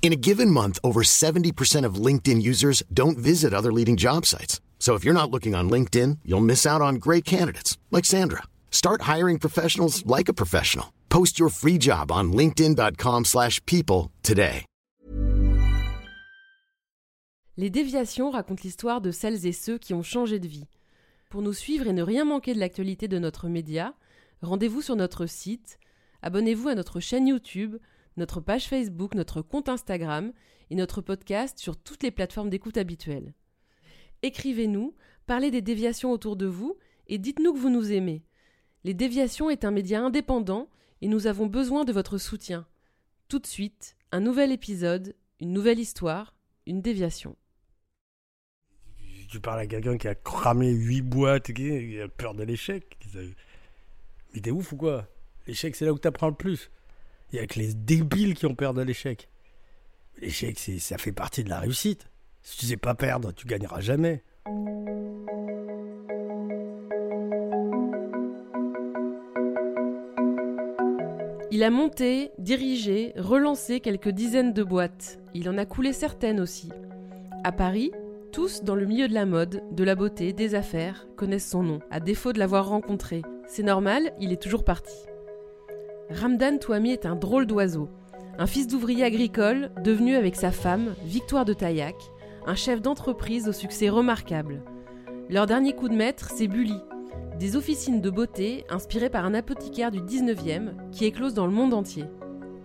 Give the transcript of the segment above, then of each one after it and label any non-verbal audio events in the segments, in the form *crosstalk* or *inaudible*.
In a given month, over 70% of LinkedIn users don't visit other leading job sites. So if you're not looking on LinkedIn, you'll miss out on great candidates like Sandra. Start hiring professionals like a professional. Post your free job on linkedin.com/people today. Les déviations racontent l'histoire de celles et ceux qui ont changé de vie. Pour nous suivre et ne rien manquer de l'actualité de notre média, rendez-vous sur notre site, abonnez-vous à notre chaîne YouTube, notre page Facebook, notre compte Instagram et notre podcast sur toutes les plateformes d'écoute habituelles. Écrivez-nous, parlez des déviations autour de vous et dites-nous que vous nous aimez. Les déviations est un média indépendant et nous avons besoin de votre soutien. Tout de suite, un nouvel épisode, une nouvelle histoire, une déviation. Tu parles à quelqu'un qui a cramé 8 boîtes, qui a peur de l'échec. Mais t'es ouf ou quoi? L'échec, c'est là où t'apprends le plus. Il y a que les débiles qui ont peur de l'échec. L'échec, ça fait partie de la réussite. Si tu sais pas perdre, tu gagneras jamais. Il a monté, dirigé, relancé quelques dizaines de boîtes. Il en a coulé certaines aussi. À Paris, tous dans le milieu de la mode, de la beauté, des affaires, connaissent son nom, à défaut de l'avoir rencontré. C'est normal, il est toujours parti. Ramdan Touami est un drôle d'oiseau, un fils d'ouvrier agricole devenu avec sa femme, Victoire de Taillac, un chef d'entreprise au succès remarquable. Leur dernier coup de maître, c'est Bully, des officines de beauté inspirées par un apothicaire du 19e qui éclose dans le monde entier.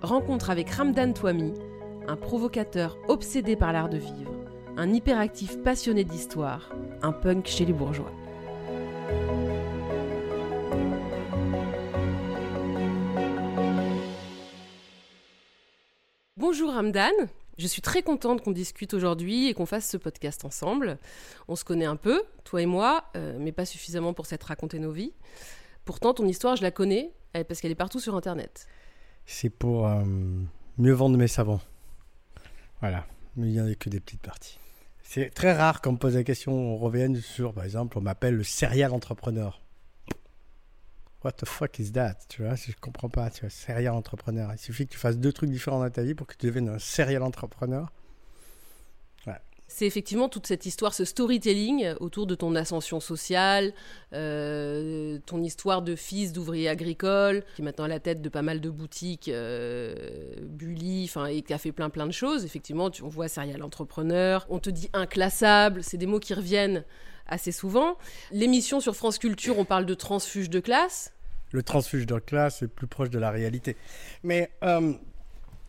Rencontre avec Ramdan Touami, un provocateur obsédé par l'art de vivre, un hyperactif passionné d'histoire, un punk chez les bourgeois. Bonjour Ramdan, je suis très contente qu'on discute aujourd'hui et qu'on fasse ce podcast ensemble. On se connaît un peu, toi et moi, euh, mais pas suffisamment pour s'être raconté nos vies. Pourtant, ton histoire, je la connais parce qu'elle est partout sur Internet. C'est pour euh, mieux vendre mes savons. Voilà, mais il n'y en a que des petites parties. C'est très rare qu'on me pose la question, on revienne sur, par exemple, on m'appelle le serial entrepreneur. What the fuck is that Tu vois, je comprends pas. Tu serial entrepreneur. Il suffit que tu fasses deux trucs différents dans ta vie pour que tu deviennes un serial entrepreneur. C'est effectivement toute cette histoire, ce storytelling autour de ton ascension sociale, euh, ton histoire de fils d'ouvrier agricole, qui est maintenant à la tête de pas mal de boutiques, euh, Bully, enfin, et qui a fait plein plein de choses. Effectivement, tu, on voit serial entrepreneur, on te dit inclassable, c'est des mots qui reviennent assez souvent. L'émission sur France Culture, on parle de transfuge de classe. Le transfuge de classe est plus proche de la réalité. Mais euh,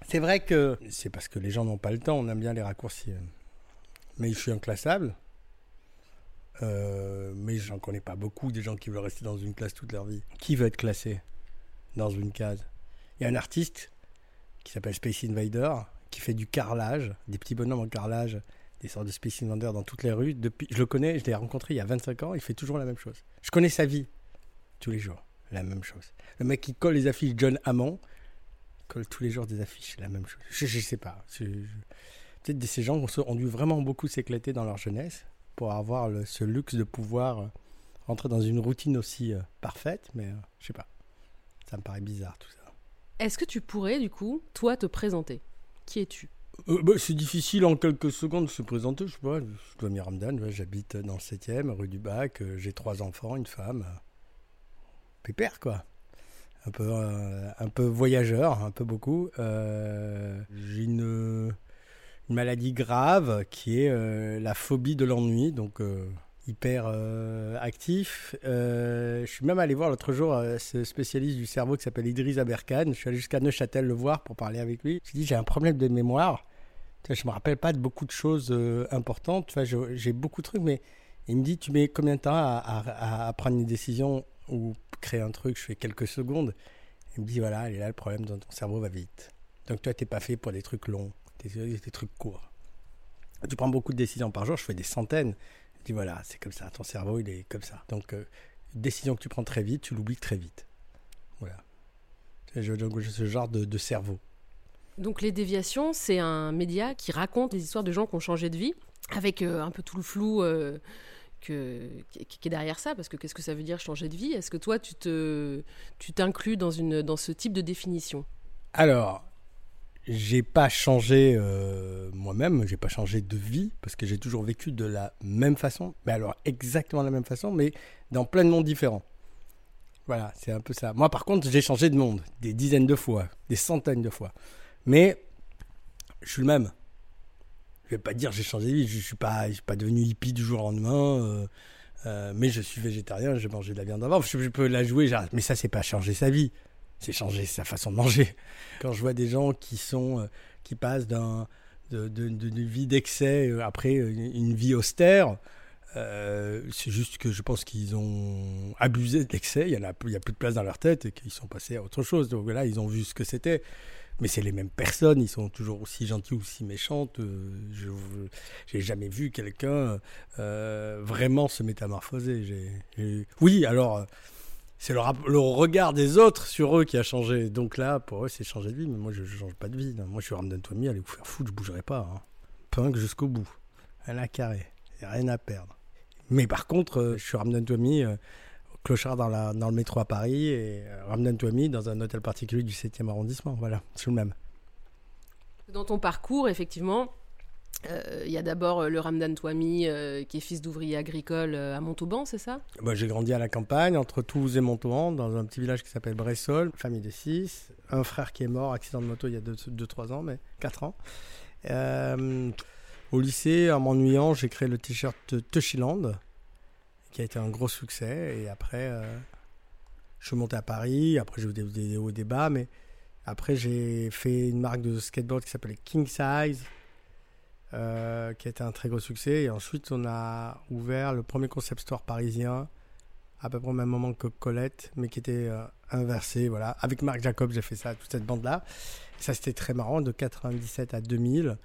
c'est vrai que c'est parce que les gens n'ont pas le temps, on aime bien les raccourcis. Mais je suis inclassable. Euh, mais j'en connais pas beaucoup des gens qui veulent rester dans une classe toute leur vie. Qui veut être classé dans une case? Il y a un artiste qui s'appelle Space Invader qui fait du carrelage, des petits bonhommes en carrelage, des sortes de Space Invader dans toutes les rues. Depuis, je le connais, je l'ai rencontré il y a 25 ans, il fait toujours la même chose. Je connais sa vie tous les jours, la même chose. Le mec qui colle les affiches John Hammond colle tous les jours des affiches, la même chose. Je, je sais pas. Peut-être ces gens ont dû vraiment beaucoup s'éclater dans leur jeunesse pour avoir le, ce luxe de pouvoir euh, rentrer dans une routine aussi euh, parfaite, mais euh, je sais pas. Ça me paraît bizarre tout ça. Est-ce que tu pourrais, du coup, toi, te présenter? Qui es-tu? Bah, C'est difficile en quelques secondes de se présenter. Je sais pas, je dois Ramdan, j'habite dans le 7e, rue du Bac, j'ai trois enfants, une femme. Pépère, quoi. Un peu, un peu voyageur, un peu beaucoup. j'ai une maladie grave qui est euh, la phobie de l'ennui, donc euh, hyper euh, actif. je suis même allé voir l'autre jour ce spécialiste du cerveau qui s'appelle Idriss Aberkan. Je suis allé jusqu'à Neuchâtel le voir pour parler avec lui. Je lui ai dit j'ai un problème de mémoire. Je me rappelle pas de beaucoup de choses importantes. J'ai beaucoup de trucs, mais il me dit tu mets combien de temps à, prendre une décision ou créer un truc Je fais quelques secondes. Il me dit voilà, et là le problème dans ton cerveau va vite. Donc toi t'es pas fait pour des trucs longs des, des trucs courts. Tu prends beaucoup de décisions par jour, je fais des centaines. Je dis voilà, c'est comme ça, ton cerveau il est comme ça. Donc euh, une décision que tu prends très vite, tu l'oublies très vite. Voilà. Je- ce genre de, cerveau. Donc les déviations, c'est un média qui raconte des histoires de gens qui ont changé de vie, avec euh, un peu tout le flou euh, que, qui est derrière ça, parce que qu'est-ce que ça veut dire changer de vie? Est-ce que toi, tu te, tu t'inclus dans, une, dans ce type de définition? Alors, j'ai pas changé euh, moi-même, j'ai pas changé de vie parce que j'ai toujours vécu de la même façon, mais alors exactement la même façon, mais dans plein de mondes différents. Voilà, c'est un peu ça. Moi, par contre, j'ai changé de monde des dizaines de fois, des centaines de fois, mais je suis le même. Vais pas dire j'ai changé de vie, je suis pas, je suis pas devenu hippie du jour au lendemain. euh, euh, mais je suis végétarien, j'ai mangé de la viande avant. Je, peux la jouer, mais ça, c'est pas changer sa vie c'est changer sa façon de manger. Quand je vois des gens qui sont euh, qui passent d'un de, de- de- d'une vie d'excès après une, vie austère, c'est juste que je pense qu'ils ont abusé de l'excès. Il y en a, a plus de place dans leur tête et qu'ils sont passés à autre chose. Donc là, ils ont vu ce que c'était. Mais c'est les mêmes personnes, ils sont toujours aussi gentils ou aussi méchantes. Euh, Je j'ai jamais vu quelqu'un euh, vraiment se métamorphoser. Oui, alors c'est le, regard des autres sur eux qui a changé. Donc là, pour eux, c'est changer de vie. Mais moi, je ne change pas de vie. Moi, je suis Ramdan allez vous faire foutre, je bougerai pas. Hein. Punk jusqu'au bout. À carré. Y a rien à perdre. Mais par contre, euh, je suis Ramdan Toumi, euh, clochard dans, la, dans le métro à Paris, et euh, Ramdan Toumi dans un hôtel particulier du 7e arrondissement. Voilà, c'est le même. Dans ton parcours, effectivement, euh, il y a d'abord euh, le Ramdan Touami, euh, qui est fils d'ouvrier agricole euh, à Montauban, c'est ça? Moi, j'ai grandi à la campagne, entre Toulouse et Montauban, dans un petit village qui s'appelle Bressol, famille de 6. Un frère qui est mort, accident de moto il y a 2-3 ans, mais 4 ans. Au lycée, en m'ennuyant, j'ai créé le t-shirt Tushiland, qui a été un gros succès. Et après, euh, je suis monté à Paris. Après, j'ai eu des, hauts et des bas, mais après, j'ai fait une marque de skateboard qui s'appelait King Size. euh, qui a été un très gros succès. Et ensuite, on a ouvert le premier concept store parisien, à peu près au même moment que Colette, mais qui était euh, inversé. Voilà. Avec Marc Jacob, j'ai fait ça, toute cette bande-là. Ça, c'était très marrant, de 97 à 2000.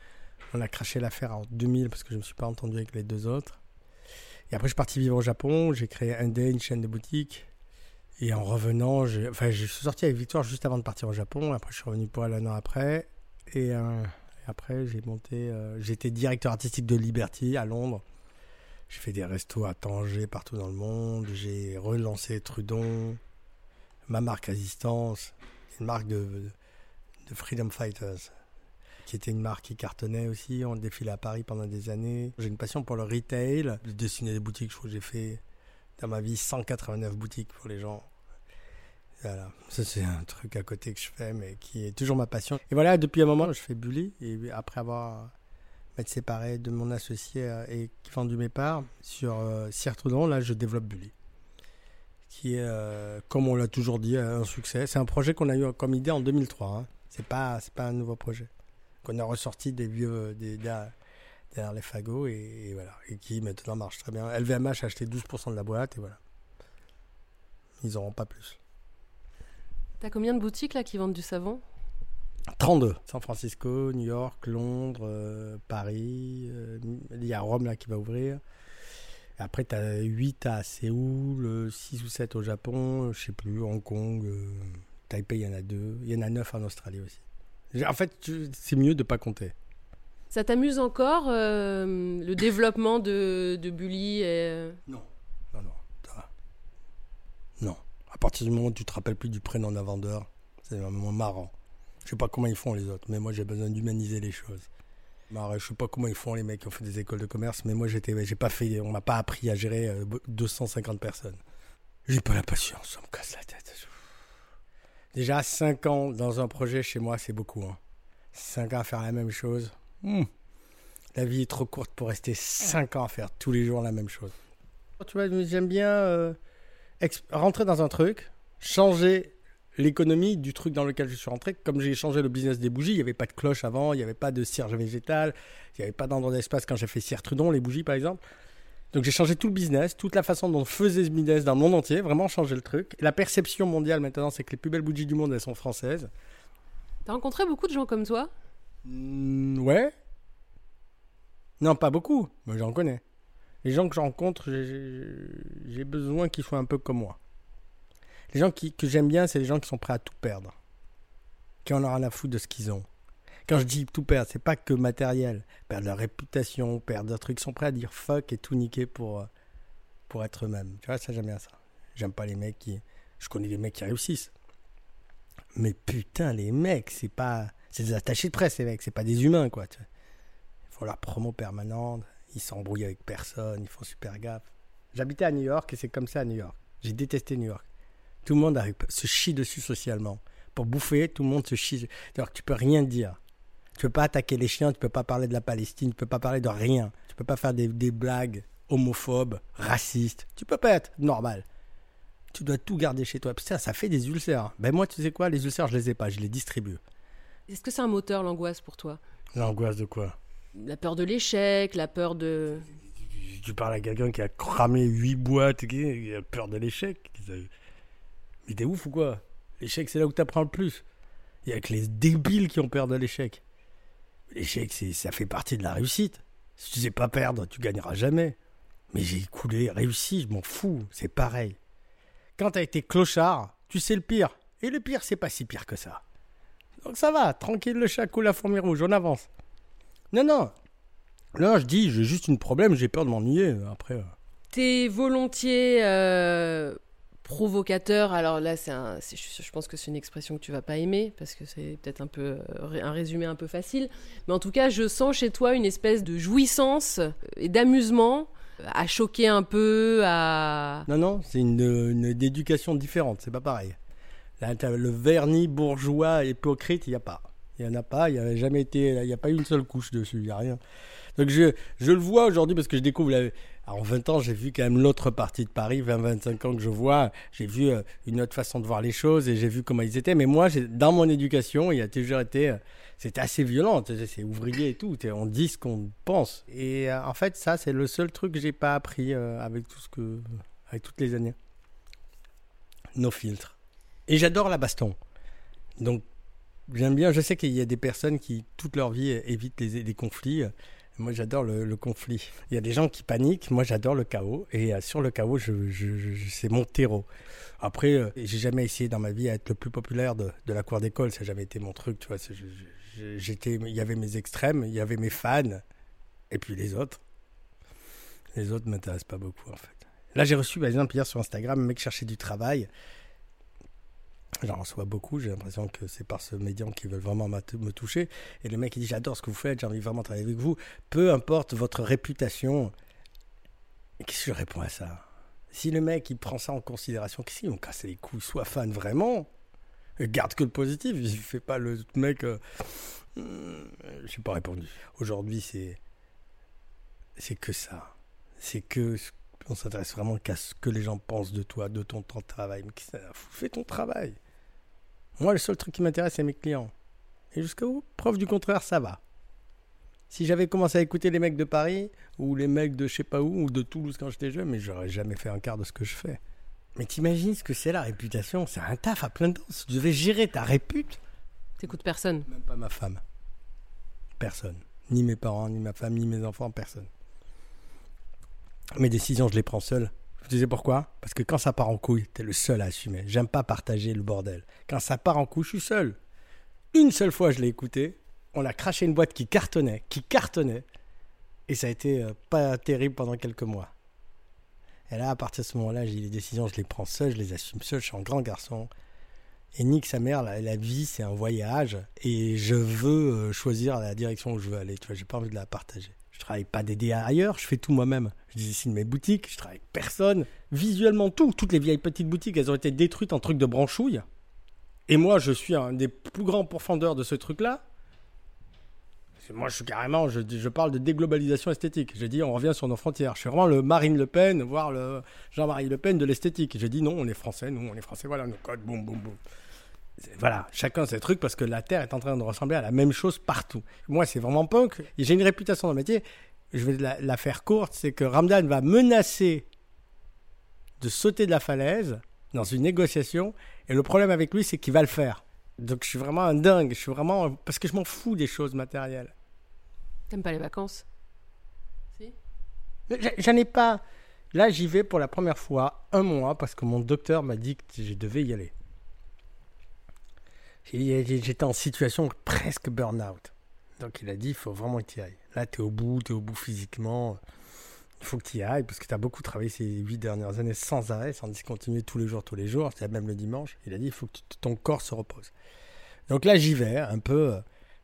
On a craché l'affaire en 2000 parce que je ne me suis pas entendu avec les deux autres. Et après, je suis parti vivre au Japon. J'ai créé un day, une chaîne de boutiques. Et en revenant, enfin, je suis sorti avec Victoire juste avant de partir au Japon. Après, je suis revenu pour un an après. Et, euh, et après, j'ai monté. euh, J'étais directeur artistique de Liberty à Londres. J'ai fait des restos à Tanger, partout dans le monde. J'ai relancé Trudon, ma marque Assistance, une marque de Freedom Fighters, qui était une marque qui cartonnait aussi. On défilait à Paris pendant des années. J'ai une passion pour le retail. J'ai dessiné des boutiques. Je crois que j'ai fait dans ma vie 189 boutiques pour les gens. Voilà, ça c'est un truc à côté que je fais, mais qui est toujours ma passion. Et voilà, depuis un moment, je fais Bully, et après avoir m'être séparé de mon associé euh, et vendu mes parts sur euh, là je développe Bully. Qui est, euh, comme on l'a toujours dit, un succès. C'est un projet qu'on a eu comme idée en 2003. Hein. C'est pas, pas un nouveau projet. Qu'on a ressorti des vieux, des, derrière, les fagots et, et voilà. Et qui maintenant marche très bien. LVMH a acheté 12% de la boîte et voilà. Ils n'auront pas plus. T'as combien de boutiques là qui vendent du savon? 32. San Francisco, New York, Londres, euh, Paris. euh, il y a Rome là qui va ouvrir. Et après, tu as 8 à Séoul, 6 ou 7 au Japon, je sais plus, Hong Kong, euh, Taipei, il y en a 2. Il y en a 9 en Australie aussi. En fait, c'est mieux de pas compter. Ça t'amuse encore euh, le développement de, de Bully et... euh, Non. Non, non. Non. À partir du moment où tu te rappelles plus du prénom d'un vendeur, c'est vraiment marrant. Je sais pas comment ils font les autres, mais moi j'ai besoin d'humaniser les choses. Alors, je sais pas comment ils font les mecs qui ont fait des écoles de commerce, mais moi j'étais, j'ai pas fait, on m'a pas appris à gérer euh, 250 personnes. J'ai pas la patience, ça me casse la tête. Déjà 5 ans dans un projet chez moi, c'est beaucoup. Hein. 5 ans à faire la même chose. Hmm. La vie est trop courte pour rester 5 ans à faire tous les jours la même chose. Tu vois, j'aime bien euh, rentrer dans un truc, changer l'économie du truc dans lequel je suis rentré. Comme j'ai changé le business des bougies, il n'y avait pas de cloche avant, il n'y avait pas de cierge végétal, il n'y avait pas d'endroit d'espace quand j'ai fait Cierre Trudon, les bougies par exemple. Donc j'ai changé tout le business, toute la façon dont on faisait ce business dans le monde entier, vraiment changé le truc. La perception mondiale maintenant, c'est que les plus belles bougies du monde, elles sont françaises. T'as rencontré beaucoup de gens comme toi? Mm, Ouais. Non, pas beaucoup, mais j'en connais. Les gens que je rencontre, j'ai besoin qu'ils soient un peu comme moi. Les gens qui, que j'aime bien, c'est les gens qui sont prêts à tout perdre. Qui en ont rien à foutre de ce qu'ils ont. Quand je dis tout perdre, c'est pas que matériel. Perdre leur réputation, perdre leur trucs. Ils sont prêts à dire fuck et tout niquer pour, pour être eux-mêmes. Tu vois, ça, j'aime bien ça. J'aime pas les mecs qui. Je connais des mecs qui réussissent. Mais putain, les mecs, c'est pas. C'est des attachés de presse, ces mecs. C'est pas des humains, quoi. Ils font leur promo permanente. Ils s'embrouillent avec personne. Ils font super gaffe. J'habitais à New York et c'est comme ça à New York. J'ai détesté New York. Tout le monde se chie dessus socialement. Pour bouffer, tout le monde se chie. Alors tu peux rien dire. Tu peux pas attaquer les chiens, tu peux pas parler de la Palestine, tu peux pas parler de rien. Tu peux pas faire des, des blagues homophobes, racistes. Tu peux pas être normal. Tu dois tout garder chez toi. Ça, ça fait des ulcères. Ben moi, tu sais quoi, les ulcères, je les ai pas, je les distribue. Est-ce que c'est un moteur, l'angoisse, pour toi? L'angoisse de quoi? La peur de l'échec, la peur de... Tu parles à quelqu'un qui a cramé huit boîtes, qui a peur de l'échec. Mais t'es ouf ou quoi? L'échec, c'est là où t'apprends le plus. Il y a que les débiles qui ont peur de l'échec. L'échec, ça fait partie de la réussite. Si tu sais pas perdre, tu gagneras jamais. Mais j'ai coulé, réussi, je m'en fous, c'est pareil. Quand t'as été clochard, tu sais le pire. Et le pire, c'est pas si pire que ça. Donc ça va, tranquille le chat coule la fourmi rouge, on avance. Non, non. Non, je dis, j'ai juste un problème, j'ai peur de m'ennuyer. Après. T'es volontiers euh, provocateur. Alors là, c'est un, je pense que c'est une expression que tu vas pas aimer parce que c'est peut-être un peu euh, un résumé un peu facile. Mais en tout cas, je sens chez toi une espèce de jouissance et d'amusement à choquer un peu, à... Non, non, c'est une, une éducation différente, c'est pas pareil. Le vernis bourgeois hypocrite, il n'y a pas. Il n'y en a pas, il n'y a jamais été, il n'y a pas eu une seule couche dessus, il n'y a rien. Donc je, je le vois aujourd'hui parce que je découvre. La... en 20 ans, j'ai vu quand même l'autre partie de Paris, 20-25 ans que je vois. J'ai vu euh, une autre façon de voir les choses et j'ai vu comment ils étaient. Mais moi, dans mon éducation, il a toujours été. Euh, c'était assez violent. C'est ouvrier et tout. On dit ce qu'on pense. Et euh, en fait, ça, c'est le seul truc que j'ai pas appris avec tout ce que, avec toutes les années. Nos filtres. Et j'adore la baston. Donc, j'aime bien. Je sais qu'il y a des personnes qui, toute leur vie, évitent les, conflits. Moi, j'adore le, conflit. Il y a des gens qui paniquent. Moi, j'adore le chaos. Et euh, sur le chaos, je, c'est mon terreau. Après, j'ai jamais essayé dans ma vie à être le plus populaire de, la cour d'école. Ça n'a jamais été mon truc. Tu vois, j'étais, il y avait mes extrêmes, il y avait mes fans, et puis les autres. Les autres m'intéressent pas beaucoup en fait. Là, j'ai reçu par exemple hier sur Instagram un mec cherchait du travail. J'en reçois beaucoup, j'ai l'impression que c'est par ce médium qu'ils veulent vraiment me toucher. Et le mec il dit J'adore ce que vous faites, j'ai envie vraiment de travailler avec vous. Peu importe votre réputation. Qu'est-ce que je réponds à ça? Si le mec il prend ça en considération, qu'est-ce qu'ils vont casser les couilles Soit fan vraiment? Garde que le positif. Il fait pas le mec. Euh, euh, je n'ai pas répondu. Aujourd'hui, c'est c'est que ça. C'est que on s'intéresse vraiment qu'à ce que les gens pensent de toi, de ton temps de travail. Mais Fais ton travail. Moi, le seul truc qui m'intéresse, c'est mes clients. Et jusqu'au preuve du contraire, ça va. Si j'avais commencé à écouter les mecs de Paris, ou les mecs de je sais pas où, ou de Toulouse quand j'étais jeune, mais j'aurais jamais fait un quart de ce que je fais. Mais t'imagines ce que c'est la réputation? C'est un taf à plein de temps. Tu devais gérer ta répute. T'écoutes personne. Même pas ma femme. Personne. Ni mes parents, ni ma femme, ni mes enfants, personne. Mes décisions, je les prends seul. Je disais pourquoi? Parce que quand ça part en couille, t'es le seul à assumer. J'aime pas partager le bordel. Quand ça part en couille, je suis seul. Une seule fois, je l'ai écouté. On a craché une boîte qui cartonnait, qui cartonnait. Et ça a été euh, pas terrible pendant quelques mois. Et là, à partir de ce moment-là, j'ai les décisions, je les prends seul, je les assume seul, je suis un grand garçon. Et nique sa mère, la, vie, c'est un voyage. Et je veux euh, choisir la direction où je veux aller. Tu vois, j'ai pas envie de la partager. Je travaille pas d'aider ailleurs, je fais tout moi-même. Je dessine mes boutiques, je travaille avec personne. Visuellement, tout. Toutes les vieilles petites boutiques, elles ont été détruites en trucs de branchouille. Et moi, je suis un des plus grands pourfendeurs de ce truc-là moi, je suis carrément, je, parle de déglobalisation esthétique. J'ai dit, on revient sur nos frontières. Je suis vraiment le Marine Le Pen, voire le Jean-Marie Le Pen de l'esthétique. J'ai dit, non, on est français, nous, on est français, voilà nos codes, boum, boum, boum. Voilà, chacun ses trucs parce que la Terre est en train de ressembler à la même chose partout. Moi, c'est vraiment punk. J'ai une réputation dans le métier. Je vais la, la faire courte, c'est que Ramdan va menacer de sauter de la falaise dans une négociation. Et le problème avec lui, c'est qu'il va le faire. Donc je suis vraiment un dingue. Je suis vraiment parce que je m'en fous des choses matérielles. T'aimes pas les vacances? Si J'en ai pas. Là, j'y vais pour la première fois un mois parce que mon docteur m'a dit que je devais y aller. J'étais en situation presque burn-out. Donc il a dit, il faut vraiment que tu y ailles. Là, tu es au bout, tu es au bout physiquement. Il faut que tu y ailles parce que tu as beaucoup travaillé ces huit dernières années sans arrêt, sans discontinuer tous les jours, tous les jours, même le dimanche. Il a dit, il faut que ton corps se repose. Donc là, j'y vais un peu,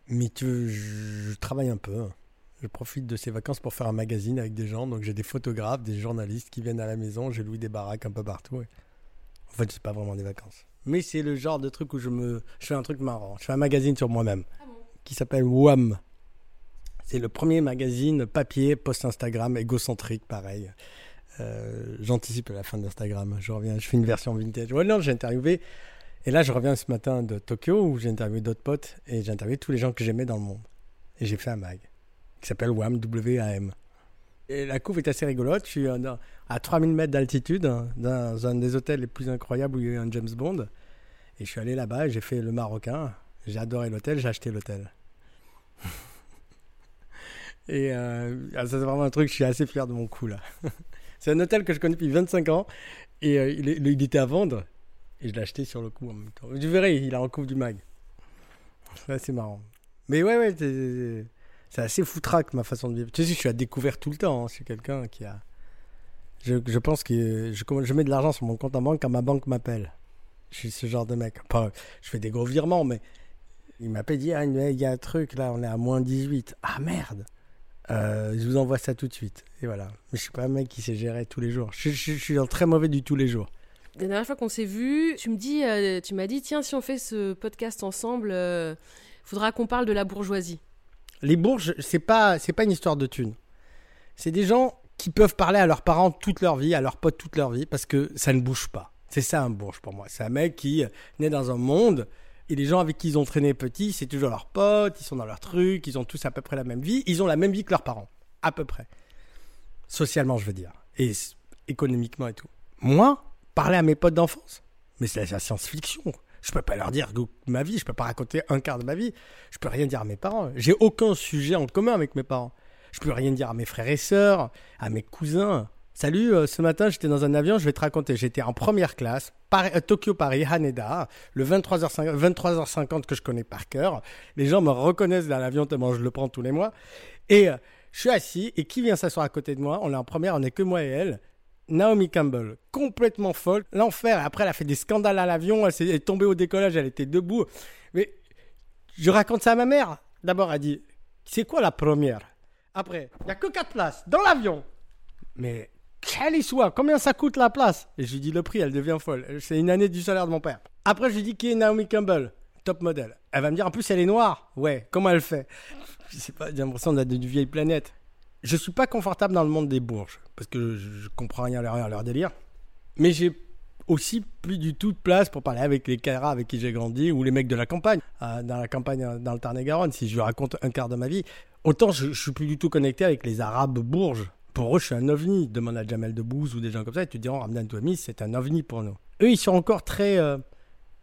mais je, je travaille un peu. Je profite de ces vacances pour faire un magazine avec des gens. Donc j'ai des photographes, des journalistes qui viennent à la maison. J'ai loué des baraques un peu partout. En fait, c'est pas vraiment des vacances. Mais c'est le genre de truc où je me, je fais un truc marrant. Je fais un magazine sur moi-même qui s'appelle WAM. C'est le premier magazine papier post-Instagram égocentrique, pareil. Euh, J'anticipe la fin d'Instagram. Je reviens, je fais une version vintage. Ouais, non, j'ai interviewé. Et là, je reviens ce matin de Tokyo où j'ai interviewé d'autres potes et j'ai interviewé tous les gens que j'aimais dans le monde. Et j'ai fait un mag qui s'appelle WAM, W-A-M. La couve est assez rigolote. Je suis euh, à 3000 mètres d'altitude, hein, dans un des hôtels les plus incroyables où il y a eu un James Bond. Et je suis allé là-bas j'ai fait le Marocain. J'ai adoré l'hôtel, j'ai acheté l'hôtel. *laughs* et euh, ah, ça, c'est vraiment un truc, je suis assez fier de mon coup là. *laughs* c'est un hôtel que je connais depuis 25 ans et euh, il, était à vendre. Et je l'ai acheté sur le coup en même temps. Tu verrais, il a en couve du mag. C'est marrant. Mais ouais, ouais, c'est- c'est assez foutraque ma façon de vivre. Tu sais, je suis à découvert tout le temps. hein. Je suis quelqu'un qui a. Je, pense que je, je mets de l'argent sur mon compte en banque quand ma banque m'appelle. Je suis ce genre de mec. Je fais des gros virements, mais il m'appelle, il dit Ah, il y a un truc là, on est à moins 18. Ah merde Euh, Je vous envoie ça tout de suite. Et voilà. Mais je suis pas un mec qui sait gérer tous les jours. Je, suis un très mauvais du tous les jours. La dernière fois qu'on s'est vu, tu me dis, euh, tu m'as dit, tiens, si on fait ce podcast ensemble, euh, faudra qu'on parle de la bourgeoisie. Les bourges, c'est pas, c'est pas une histoire de thunes. C'est des gens qui peuvent parler à leurs parents toute leur vie, à leurs potes toute leur vie, parce que ça ne bouge pas. C'est ça un bourge pour moi. C'est un mec qui euh, naît dans un monde et les gens avec qui ils ont traîné petits, c'est toujours leurs potes, ils sont dans leur truc, ils ont tous à peu près la même vie, ils ont la même vie que leurs parents, à peu près. Socialement, je veux dire, et économiquement et tout. Moi, parler à mes potes d'enfance, mais c'est la science-fiction. Je peux pas leur dire ma vie, je peux pas raconter un quart de ma vie. Je peux rien dire à mes parents. J'ai aucun sujet en commun avec mes parents. Je peux rien dire à mes frères et sœurs, à mes cousins. Salut, euh, ce matin j'étais dans un avion, je vais te raconter. J'étais en première classe, euh, Tokyo-Paris, Haneda, le 23h50, 23h50 que je connais par cœur. Les gens me reconnaissent dans l'avion tellement je le prends tous les mois. Et euh, je suis assis, et qui vient s'asseoir à côté de moi? On est en première, on n'est que moi et elle. Naomi Campbell, complètement folle, l'enfer. Après, elle a fait des scandales à l'avion, elle s'est tombée au décollage, elle était debout. Mais je raconte ça à ma mère. D'abord, elle dit C'est quoi la première? Après, il n'y a que 4 places dans l'avion. Mais quelle soit Combien ça coûte la place? Et je lui dis le prix, elle devient folle. C'est une année du salaire de mon père. Après, je lui dis qui est Naomi Campbell? Top modèle. Elle va me dire en plus, elle est noire. Ouais, comment elle fait? Je sais pas, j'ai l'impression d'être d'une vieille planète. Je suis pas confortable dans le monde des bourges parce que je, comprends rien à leur, à délire. Mais j'ai aussi plus du tout de place pour parler avec les caras avec qui j'ai grandi ou les mecs de la campagne. Euh, dans la campagne, euh, dans le Tarn-et-Garonne, si je raconte un quart de ma vie, autant je, je suis plus du tout connecté avec les Arabes bourges. Pour eux, je suis un ovni. Demande à Jamel Debbouze ou des gens comme ça, et tu diront, Ramdan Touami, c'est un ovni pour nous. Eux, ils sont encore très, euh,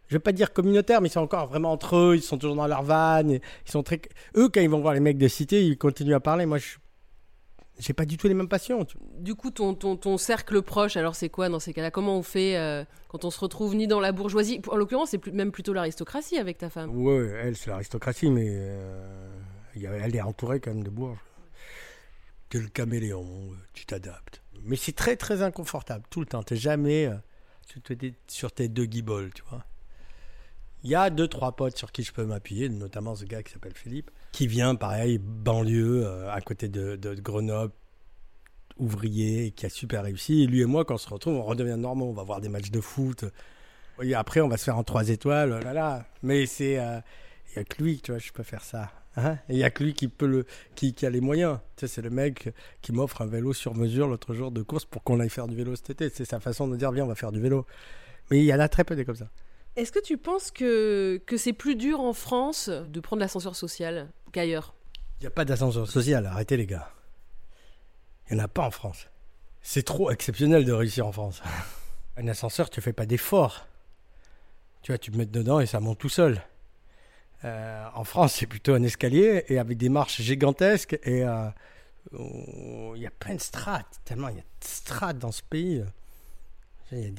je vais pas dire communautaires, mais ils sont encore vraiment entre eux, ils sont toujours dans leur van, ils sont très... Eux, quand ils vont voir les mecs de cité, ils continuent à parler. Moi, je j'ai pas du tout les mêmes passions. tu- Du coup, ton, ton, ton cercle proche, alors c'est quoi dans ces cas-là? Comment on fait euh, quand on se retrouve ni dans la bourgeoisie? En l'occurrence, c'est même plutôt l'aristocratie avec ta femme. Ouais, elle, c'est l'aristocratie, mais euh, il y a- elle est entourée quand même de bourges. T'es le caméléon, euh, tu t'adaptes. Mais c'est très très inconfortable tout le temps. T'es jamais euh, sur tes- sur tes deux guiboles, tu vois. Il y a deux trois potes sur qui je peux m'appuyer, notamment ce gars qui s'appelle Philippe, qui vient pareil banlieue euh, à côté de, Grenoble, ouvrier, qui a super réussi. Et lui et moi, quand on se retrouve, on redevient normaux. On va voir des matchs de foot. Et après, on va se faire en trois étoiles. oh Là, là. Mais c'est, euh, il y a que lui, tu vois, je peux faire ça. Hein il y a que lui qui peut le, qui a les moyens. Tu sais, c'est le mec qui m'offre un vélo sur mesure l'autre jour de course pour qu'on aille faire du vélo cet été. C'est sa façon de dire, viens, on va faire du vélo. Mais il y en a très peu des comme ça. Est-ce que tu penses que, que c'est plus dur en France de prendre l'ascenseur social? Qu'ailleurs Il n'y a pas d'ascenseur social, arrêtez les gars. Il n'y en a pas en France. C'est trop exceptionnel de réussir en France. *laughs* Un ascenseur, tu fais pas d'effort. Tu vois, tu te mets dedans et ça monte tout seul. Euh, en France, c'est plutôt un escalier et avec des marches gigantesques et euh, il y a plein de strates, tellement il y a de strates dans ce pays. D'une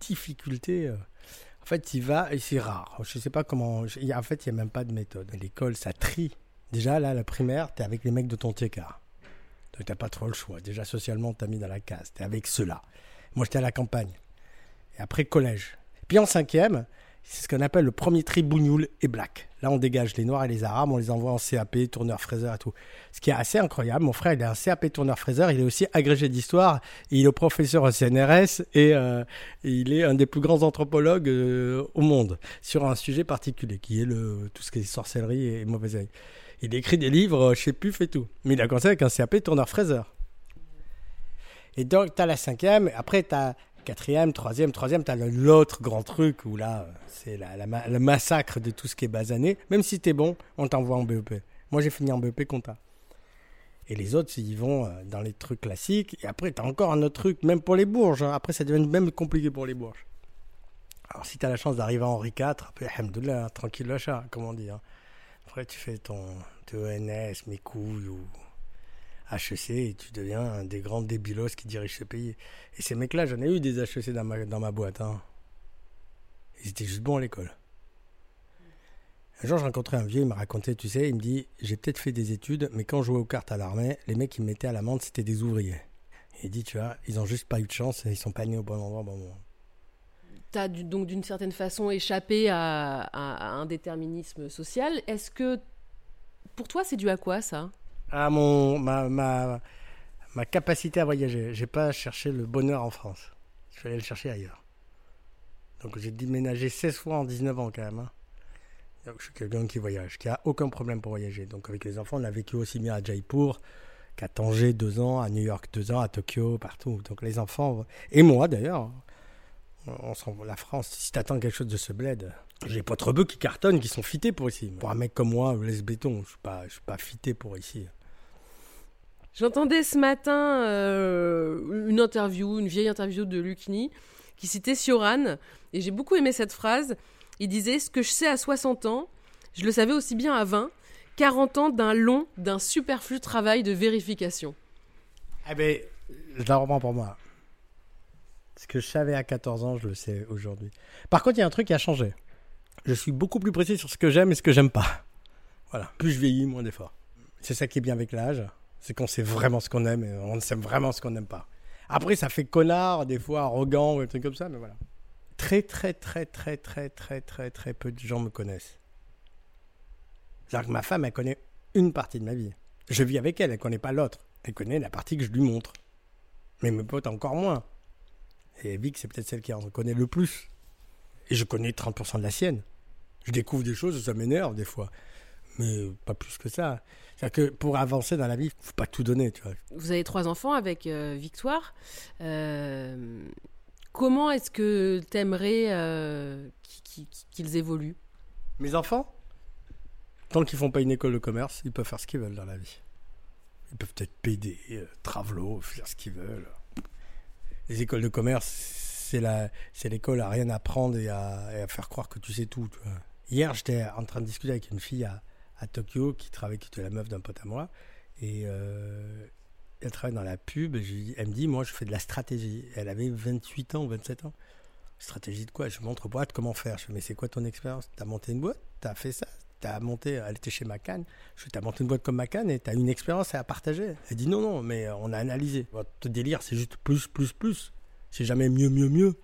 difficulté. En fait, il va et c'est rare. Je sais pas comment. En fait, il n'y a même pas de méthode. L'école, ça trie. Déjà, là, la primaire, tu es avec les mecs de ton TK. Donc, tu pas trop le choix. Déjà, socialement, tu as mis dans la case. Tu es avec ceux-là. Moi, j'étais à la campagne. Et après, collège. Puis en cinquième, c'est ce qu'on appelle le premier tri bougnoul et black. Là, on dégage les noirs et les arabes, on les envoie en CAP, tourneur fraiseur et tout. Ce qui est assez incroyable, mon frère, il est un CAP tourneur fraiseur, il est aussi agrégé d'histoire, il est professeur au CNRS et, euh, il est un des plus grands anthropologues euh, au monde sur un sujet particulier qui est le, tout ce qui est sorcellerie et mauvais oeil. Il écrit des livres chez PUF et tout. Mais il a commencé avec un CAP tourneur fraiseur. Et donc, tu as la cinquième, après, tu as quatrième, troisième, troisième, tu as l'autre grand truc où là, c'est le massacre de tout ce qui est basané. Même si tu es bon, on t'envoie en BEP. Moi, j'ai fini en BEP compta. Et les autres, ils vont euh, dans les trucs classiques. Et après, tu as encore un autre truc, même pour les bourges. Hein. Après, ça devient même compliqué pour les bourges. Alors, si tu as la chance d'arriver à Henri IV, après, tranquille l'achat, comme on dit. Hein. Après, tu fais ton, ENS, mes couilles ou HEC et tu deviens un des grands débilos qui dirigent ce pays. Et ces mecs-là, j'en ai eu des HEC dans ma, dans ma boîte. Hein. Ils étaient juste bons à l'école. Un jour, j'ai rencontré un vieux, il m'a raconté, tu sais, il me dit J'ai peut-être fait des études, mais quand je jouais aux cartes à l'armée, les mecs qui me mettaient à l'amende, c'était des ouvriers. Et il dit Tu vois, ils ont juste pas eu de chance et ils sont pas nés au bon endroit au bon moment. Tu as donc d'une certaine façon échappé à un déterminisme social. Est-ce que pour toi, c'est dû à quoi ça? À mon, ma, ma, ma capacité à voyager. J'ai pas cherché le bonheur en France. Je suis allé le chercher ailleurs. Donc j'ai déménagé 16 fois en 19 ans quand même. Hein. Donc je suis quelqu'un qui voyage, qui a aucun problème pour voyager. Donc avec les enfants, on a vécu aussi bien à Jaipur qu'à Tanger deux ans, à New York deux ans, à Tokyo, partout. Donc les enfants, et moi d'ailleurs, la France, si t'attends quelque chose de ce bled, j'ai pas trop bœufs qui cartonnent, qui sont fités pour ici. Pour un mec comme moi, laisse béton, je suis pas, je suis pas fité pour ici. J'entendais ce matin euh, une interview, une vieille interview de Lucny, qui citait Sioran, et j'ai beaucoup aimé cette phrase. Il disait Ce que je sais à 60 ans, je le savais aussi bien à 20, 40 ans d'un long, d'un superflu travail de vérification. Eh bien, je la reprends pour moi. Ce que je savais à 14 ans, je le sais aujourd'hui. Par contre, il y a un truc qui a changé. Je suis beaucoup plus précis sur ce que j'aime et ce que j'aime pas. Voilà. Plus je vieillis, moins d'efforts. C'est ça qui est bien avec l'âge. C'est qu'on sait vraiment ce qu'on aime et on sait vraiment ce qu'on n'aime pas. Après, ça fait connard, des fois arrogant ou des trucs comme ça, mais voilà. Très, très, très, très, très, très, très, très peu de gens me connaissent. C'est-à-dire que ma femme, elle connaît une partie de ma vie. Je vis avec elle, elle connaît pas l'autre. Elle connaît la partie que je lui montre. Mais mes potes encore moins. Et Vic, c'est peut-être celle qui en connaît le plus. Et je connais 30% de la sienne. Je découvre des choses, ça m'énerve des fois. Mais pas plus que ça. C'est-à-dire que pour avancer dans la vie, il ne faut pas tout donner. Tu vois. Vous avez trois enfants avec euh, Victoire. Euh, comment est-ce que tu aimerais euh, qu'ils évoluent? Mes enfants? Tant qu'ils font pas une école de commerce, ils peuvent faire ce qu'ils veulent dans la vie. Ils peuvent être PD, travelo, faire ce qu'ils veulent les écoles de commerce, c'est l'école à rien apprendre et à, et à, faire croire que tu sais tout. Hier, j'étais en train de discuter avec une fille à, à Tokyo qui travaille, qui était la meuf d'un pote à moi, et euh, elle travaille dans la pub. Elle me dit, moi, je fais de la stratégie. Elle avait 28 ans ou 27 ans. Stratégie de quoi? Je montre aux boîtes comment faire. Je fais, mais c'est quoi ton expérience? T'as monté une boîte? T'as fait ça? T'as monté, elle était chez Macan. Je t'as monté une boîte comme Macan et t'as une expérience à partager. Elle dit non, non, mais on a analysé. Votre délire, c'est juste plus, plus, plus. C'est jamais mieux, mieux, mieux.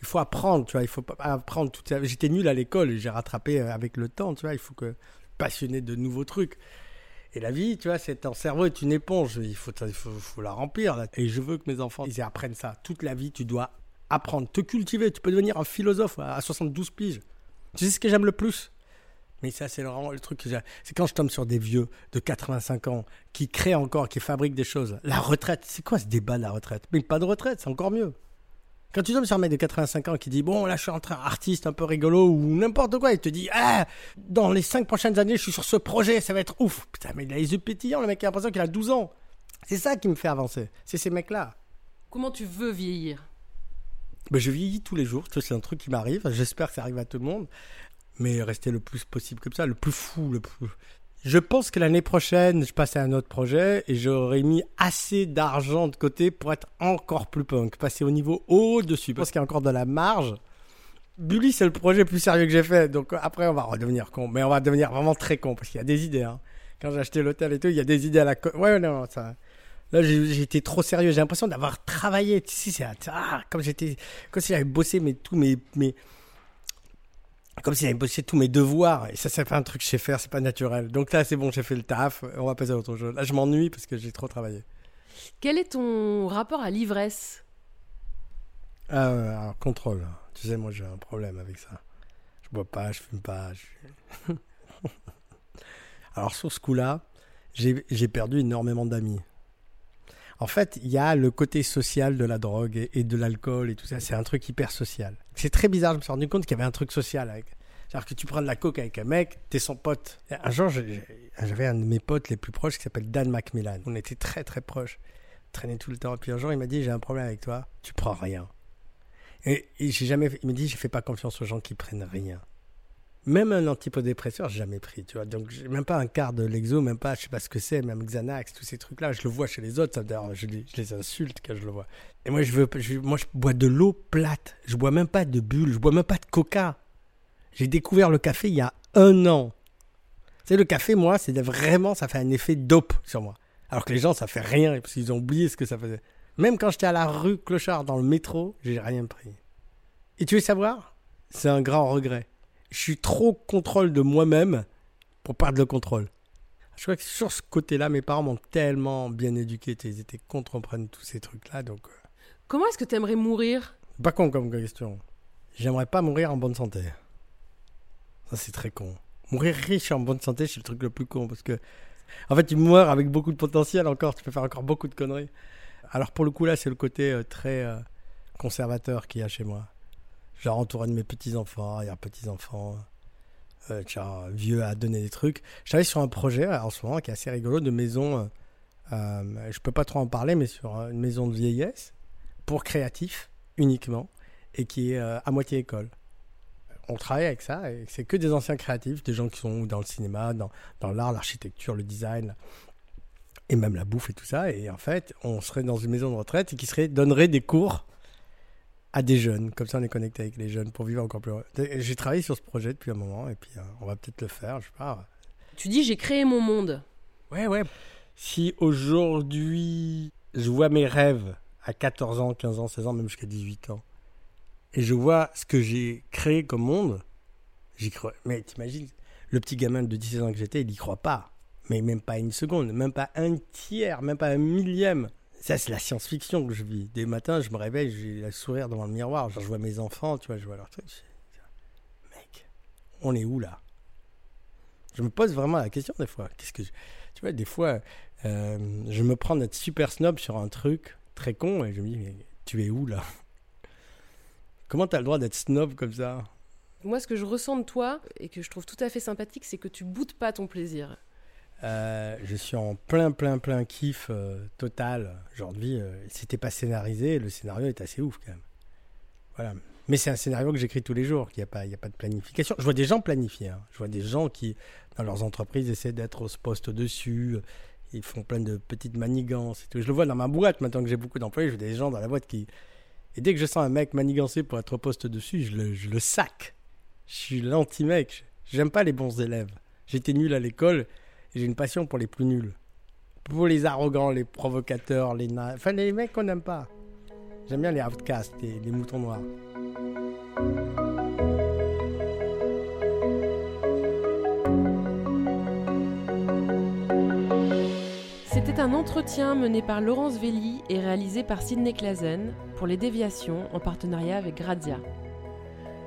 Il faut apprendre, tu vois. Il faut apprendre tout J'étais nul à l'école j'ai rattrapé euh, avec le temps, tu vois. Il faut que passionné de nouveaux trucs. Et la vie, tu vois, c'est ton cerveau est une éponge. Il faut, il faut, la remplir. Et je veux que mes enfants, ils apprennent ça. Toute la vie, tu dois apprendre, te cultiver. Tu peux devenir un philosophe à 72 piges. Tu sais ce que j'aime le plus? Mais ça, c'est vraiment le truc. C'est quand je tombe sur des vieux de 85 ans qui créent encore, qui fabriquent des choses. La retraite, c'est quoi ce débat de la retraite? Mais pas de retraite, c'est encore mieux. Quand tu tombes sur un mec de 85 ans qui dit Bon, là, je suis en train artiste un peu rigolo ou n'importe quoi, il te dit Ah, dans les 5 prochaines années, je suis sur ce projet, ça va être ouf. Putain, mais il a les yeux pétillants, le mec a l'impression qu'il a 12 ans. C'est ça qui me fait avancer. C'est ces mecs-là. Comment tu veux vieillir? Ben, Je vieillis tous les jours. C'est un truc qui m'arrive. J'espère que ça arrive à tout le monde. mais rester le plus possible comme ça, le plus fou, le plus. Je pense que l'année prochaine, je passe à un autre projet et j'aurai mis assez d'argent de côté pour être encore plus punk, passer au niveau au-dessus. Parce qu'il y a encore de la marge. Bully, c'est le projet plus sérieux que j'ai fait. Donc après, on va redevenir con. Mais on va devenir vraiment très con parce qu'il y a des idées. Hein. Quand j'ai acheté l'hôtel et tout, il y a des idées à la. Ouais, non, ça. Là, j'étais trop sérieux. J'ai l'impression d'avoir travaillé. Si, c'est ah, comme j'étais, comme si j'avais bossé mais tous mes, mes, comme si j'avais bossé tous mes devoirs. Et ça, c'est pas un truc que je sais faire. C'est pas naturel. Donc là, c'est bon, j'ai fait le taf. On va passer à autre chose. Là, je m'ennuie parce que j'ai trop travaillé. Quel est ton rapport à l'ivresse? Euh, contrôle. Tu sais, moi, j'ai un problème avec ça. Je bois pas, je fume pas. *laughs* *laughs* Alors, sur ce coup-là, j'ai perdu énormément d'amis. En fait, il y a le côté social de la drogue et, de l'alcool et tout ça. C'est un truc hyper social. C'est très bizarre. Je me suis rendu compte qu'il y avait un truc social avec. C'est-à-dire que tu prends de la coke avec un mec, t'es son pote. un jour, j'avais un de mes potes les plus proches qui s'appelle Dan Macmillan. On était très très proches. Traînait tout le temps. Et puis un jour, il m'a dit J'ai un problème avec toi. Tu prends rien. Et, j'ai jamais, il me dit, je fais pas confiance aux gens qui prennent rien. Même un antipodépresseur, j'ai jamais pris, tu vois. Donc, même pas un quart de l'exo, même pas, je sais pas ce que c'est, même Xanax, tous ces trucs-là. Je le vois chez les autres, ça, je, je les insulte quand je le vois. Et moi, je veux, moi, je bois de l'eau plate. Je bois même pas de bulles, je bois même pas de coca. J'ai découvert le café il y a un an. Tu sais, le café, moi, c'est vraiment, ça fait un effet dope sur moi. Alors que les gens, ça fait rien, parce qu'ils ont oublié ce que ça faisait. Même quand j'étais à la rue Clochard dans le métro, j'ai rien pris. Et tu veux savoir? C'est un grand regret. Je suis trop contrôle de moi-même pour perdre le contrôle. Je crois que sur ce côté-là, mes parents m'ont tellement bien éduqué. Ils étaient contre prendre tous ces trucs-là. Donc, euh. Comment est-ce que tu aimerais mourir? Pas con comme question. J'aimerais pas mourir en bonne santé. Ça, c'est très con. Mourir riche en bonne santé, c'est le truc le plus con. Parce que, en fait, tu meurs avec beaucoup de potentiel encore. Tu peux faire encore beaucoup de conneries. Alors pour le coup là, c'est le côté euh, très euh, conservateur qu'il y a chez moi. Genre entouré de mes petits-enfants, il y a petits-enfants, euh, vieux à donner des trucs. Je travaille sur un projet en ce moment qui est assez rigolo de maison, euh, je peux pas trop en parler, mais sur une maison de vieillesse pour créatifs uniquement et qui est à moitié école. On travaille avec ça et c'est que des anciens créatifs, des gens qui sont dans le cinéma, dans, dans l'art, l'architecture, le design, et même la bouffe et tout ça. Et en fait, on serait dans une maison de retraite et qui serait, donnerait des cours à des jeunes. Comme ça, on est connecté avec les jeunes pour vivre encore plus. J'ai travaillé sur ce projet depuis un moment et puis euh, on va peut-être le faire, je sais pas. Tu dis j'ai créé mon monde. Ouais, ouais. Si aujourd'hui je vois mes rêves à 14 ans, 15 ans, 16 ans, même jusqu'à 18 ans, et je vois ce que j'ai créé comme monde, j'y crois. Mais t'imagines, le petit gamin de 17 ans que j'étais, il y croit pas mais même pas une seconde, même pas un tiers, même pas un millième. Ça, c'est la science-fiction que je vis. Des matins, je me réveille, j'ai le sourire devant le miroir, je vois mes enfants, tu vois, je vois leur truc. Mec, on est où là? Je me pose vraiment la question des fois. Qu'est-ce que Tu vois, des fois, euh, je me prends d'être super snob sur un truc très con et je me dis, mais tu es où là? Comment tu as le droit d'être snob comme ça? Moi, ce que je ressens de toi et que je trouve tout à fait sympathique, c'est que tu boudes pas ton plaisir. Euh, je suis en plein, plein, plein kiff euh, total aujourd'hui. Euh, c'était pas scénarisé, le scénario est assez ouf quand même. Voilà. Mais c'est un scénario que j'écris tous les jours, qu'il n'y a, pas, il a pas de planification. Je vois des gens planifier. Hein. Je vois des gens qui, dans leurs entreprises, essaient d'être au poste au-dessus. Ils font plein de petites manigances. Je le vois dans ma boîte maintenant que j'ai beaucoup d'employés. Je vois des gens dans la boîte qui. Et dès que je sens un mec manigancé pour être au poste dessus, je le, je le sac. Je suis l'anti-mec. J'aime pas les bons élèves. J'étais nul à l'école j'ai une passion pour les plus nuls. Pour les arrogants, les provocateurs, les Enfin, les mecs qu'on n'aime pas. J'aime bien les outcasts, les, les moutons noirs. C'était un entretien mené par Laurence Velli et réalisé par Sidney Clazen pour les déviations en partenariat avec Grazia.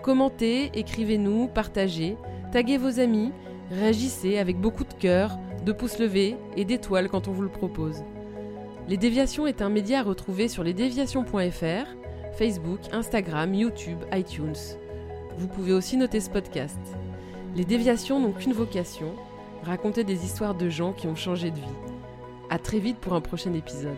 Commentez, écrivez-nous, partagez, taguez vos amis Réagissez avec beaucoup de cœur, de pouces levés et d'étoiles quand on vous le propose. Les Déviations est un média à retrouver sur lesdéviations.fr, Facebook, Instagram, YouTube, iTunes. Vous pouvez aussi noter ce podcast. Les Déviations n'ont qu'une vocation, raconter des histoires de gens qui ont changé de vie. À très vite pour un prochain épisode.